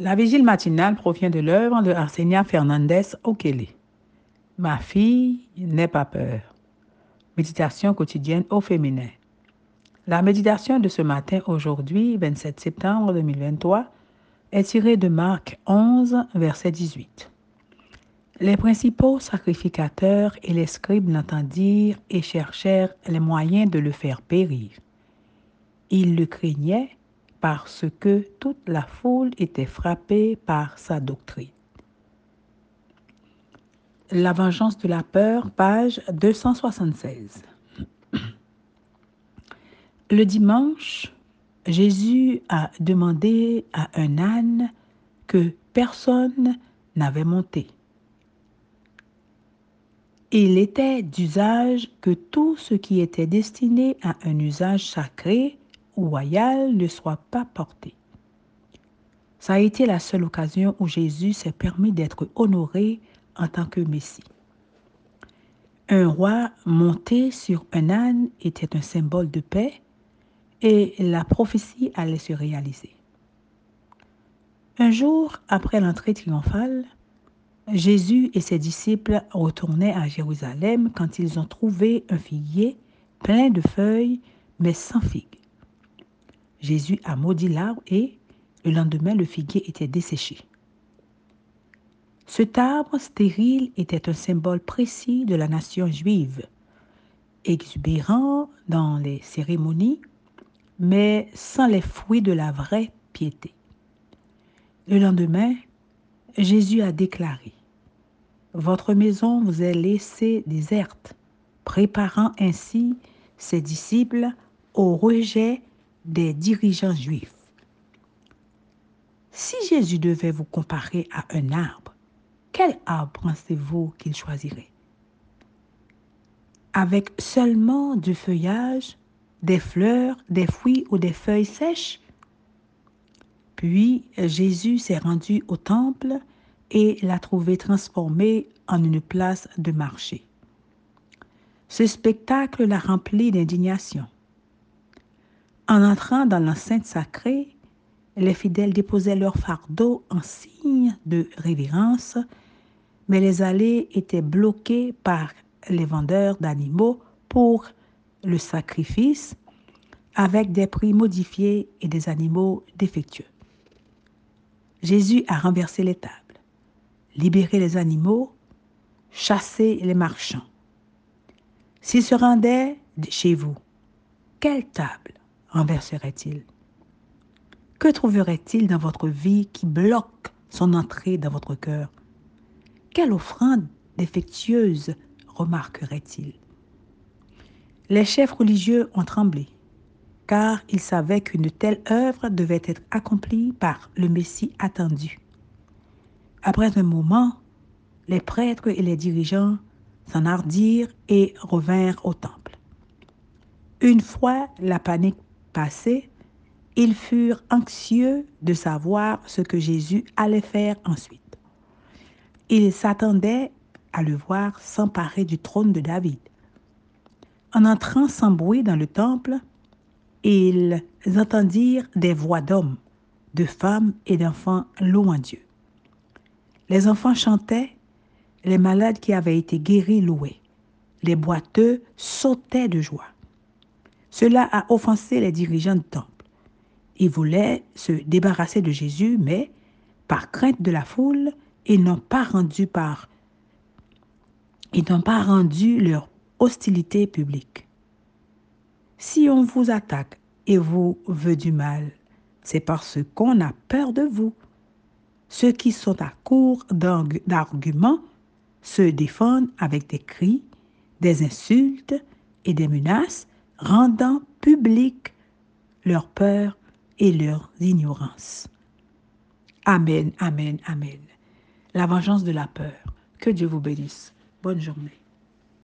La vigile matinale provient de l'œuvre de Arsenia Fernandez Okele. Ma fille, n'aie pas peur. Méditation quotidienne au féminin. La méditation de ce matin, aujourd'hui, 27 septembre 2023, est tirée de Marc 11, verset 18. Les principaux sacrificateurs et les scribes l'entendirent et cherchèrent les moyens de le faire périr. Ils le craignaient parce que toute la foule était frappée par sa doctrine. La vengeance de la peur, page 276. Le dimanche, Jésus a demandé à un âne que personne n'avait monté. Il était d'usage que tout ce qui était destiné à un usage sacré royal ne soit pas porté. Ça a été la seule occasion où Jésus s'est permis d'être honoré en tant que Messie. Un roi monté sur un âne était un symbole de paix et la prophétie allait se réaliser. Un jour après l'entrée triomphale, Jésus et ses disciples retournaient à Jérusalem quand ils ont trouvé un figuier plein de feuilles mais sans figues. Jésus a maudit l'arbre et le lendemain le figuier était desséché. Cet arbre stérile était un symbole précis de la nation juive, exubérant dans les cérémonies, mais sans les fruits de la vraie piété. Le lendemain, Jésus a déclaré, Votre maison vous est laissée déserte, préparant ainsi ses disciples au rejet des dirigeants juifs. Si Jésus devait vous comparer à un arbre, quel arbre pensez-vous qu'il choisirait? Avec seulement du feuillage, des fleurs, des fruits ou des feuilles sèches? Puis Jésus s'est rendu au temple et l'a trouvé transformé en une place de marché. Ce spectacle l'a rempli d'indignation. En entrant dans l'enceinte sacrée, les fidèles déposaient leur fardeau en signe de révérence, mais les allées étaient bloquées par les vendeurs d'animaux pour le sacrifice avec des prix modifiés et des animaux défectueux. Jésus a renversé les tables, libéré les animaux, chassé les marchands. S'il se rendait chez vous, quelle table? Renverserait-il? Que trouverait-il dans votre vie qui bloque son entrée dans votre cœur? Quelle offrande défectueuse remarquerait-il? Les chefs religieux ont tremblé, car ils savaient qu'une telle œuvre devait être accomplie par le Messie attendu. Après un moment, les prêtres et les dirigeants s'enhardirent et revinrent au temple. Une fois la panique passé, ils furent anxieux de savoir ce que Jésus allait faire ensuite. Ils s'attendaient à le voir s'emparer du trône de David. En entrant sans bruit dans le temple, ils entendirent des voix d'hommes, de femmes et d'enfants louant Dieu. Les enfants chantaient, les malades qui avaient été guéris louaient, les boiteux sautaient de joie. Cela a offensé les dirigeants du temple. Ils voulaient se débarrasser de Jésus, mais par crainte de la foule, ils n'ont pas rendu ils n'ont pas rendu leur hostilité publique. Si on vous attaque et vous veut du mal, c'est parce qu'on a peur de vous. Ceux qui sont à court d'arguments se défendent avec des cris, des insultes et des menaces rendant public leur peur et leur ignorance. Amen, amen, amen. La vengeance de la peur. Que Dieu vous bénisse. Bonne journée.